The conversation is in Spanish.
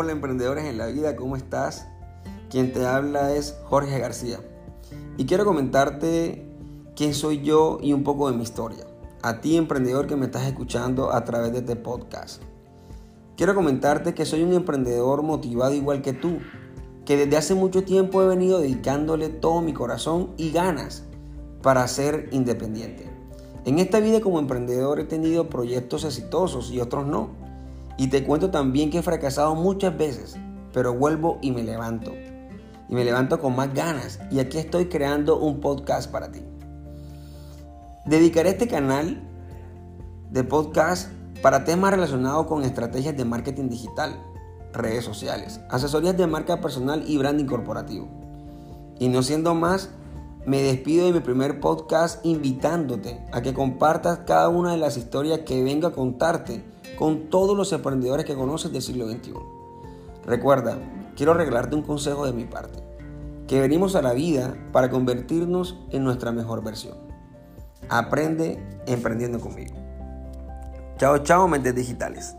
Hola emprendedores en la vida, ¿cómo estás? Quien te habla es Jorge García. Y quiero comentarte quién soy yo y un poco de mi historia. A ti emprendedor que me estás escuchando a través de este podcast. Quiero comentarte que soy un emprendedor motivado igual que tú, que desde hace mucho tiempo he venido dedicándole todo mi corazón y ganas para ser independiente. En esta vida como emprendedor he tenido proyectos exitosos y otros no y te cuento también que he fracasado muchas veces, pero vuelvo y me levanto. Y me levanto con más ganas. Y aquí estoy creando un podcast para ti. Dedicaré este canal de podcast para temas relacionados con estrategias de marketing digital, redes sociales, asesorías de marca personal y branding corporativo. Y no siendo más, me despido de mi primer podcast invitándote a que compartas cada una de las historias que vengo a contarte con todos los emprendedores que conoces del siglo XXI. Recuerda, quiero regalarte un consejo de mi parte, que venimos a la vida para convertirnos en nuestra mejor versión. Aprende emprendiendo conmigo. Chao, chao, mentes digitales.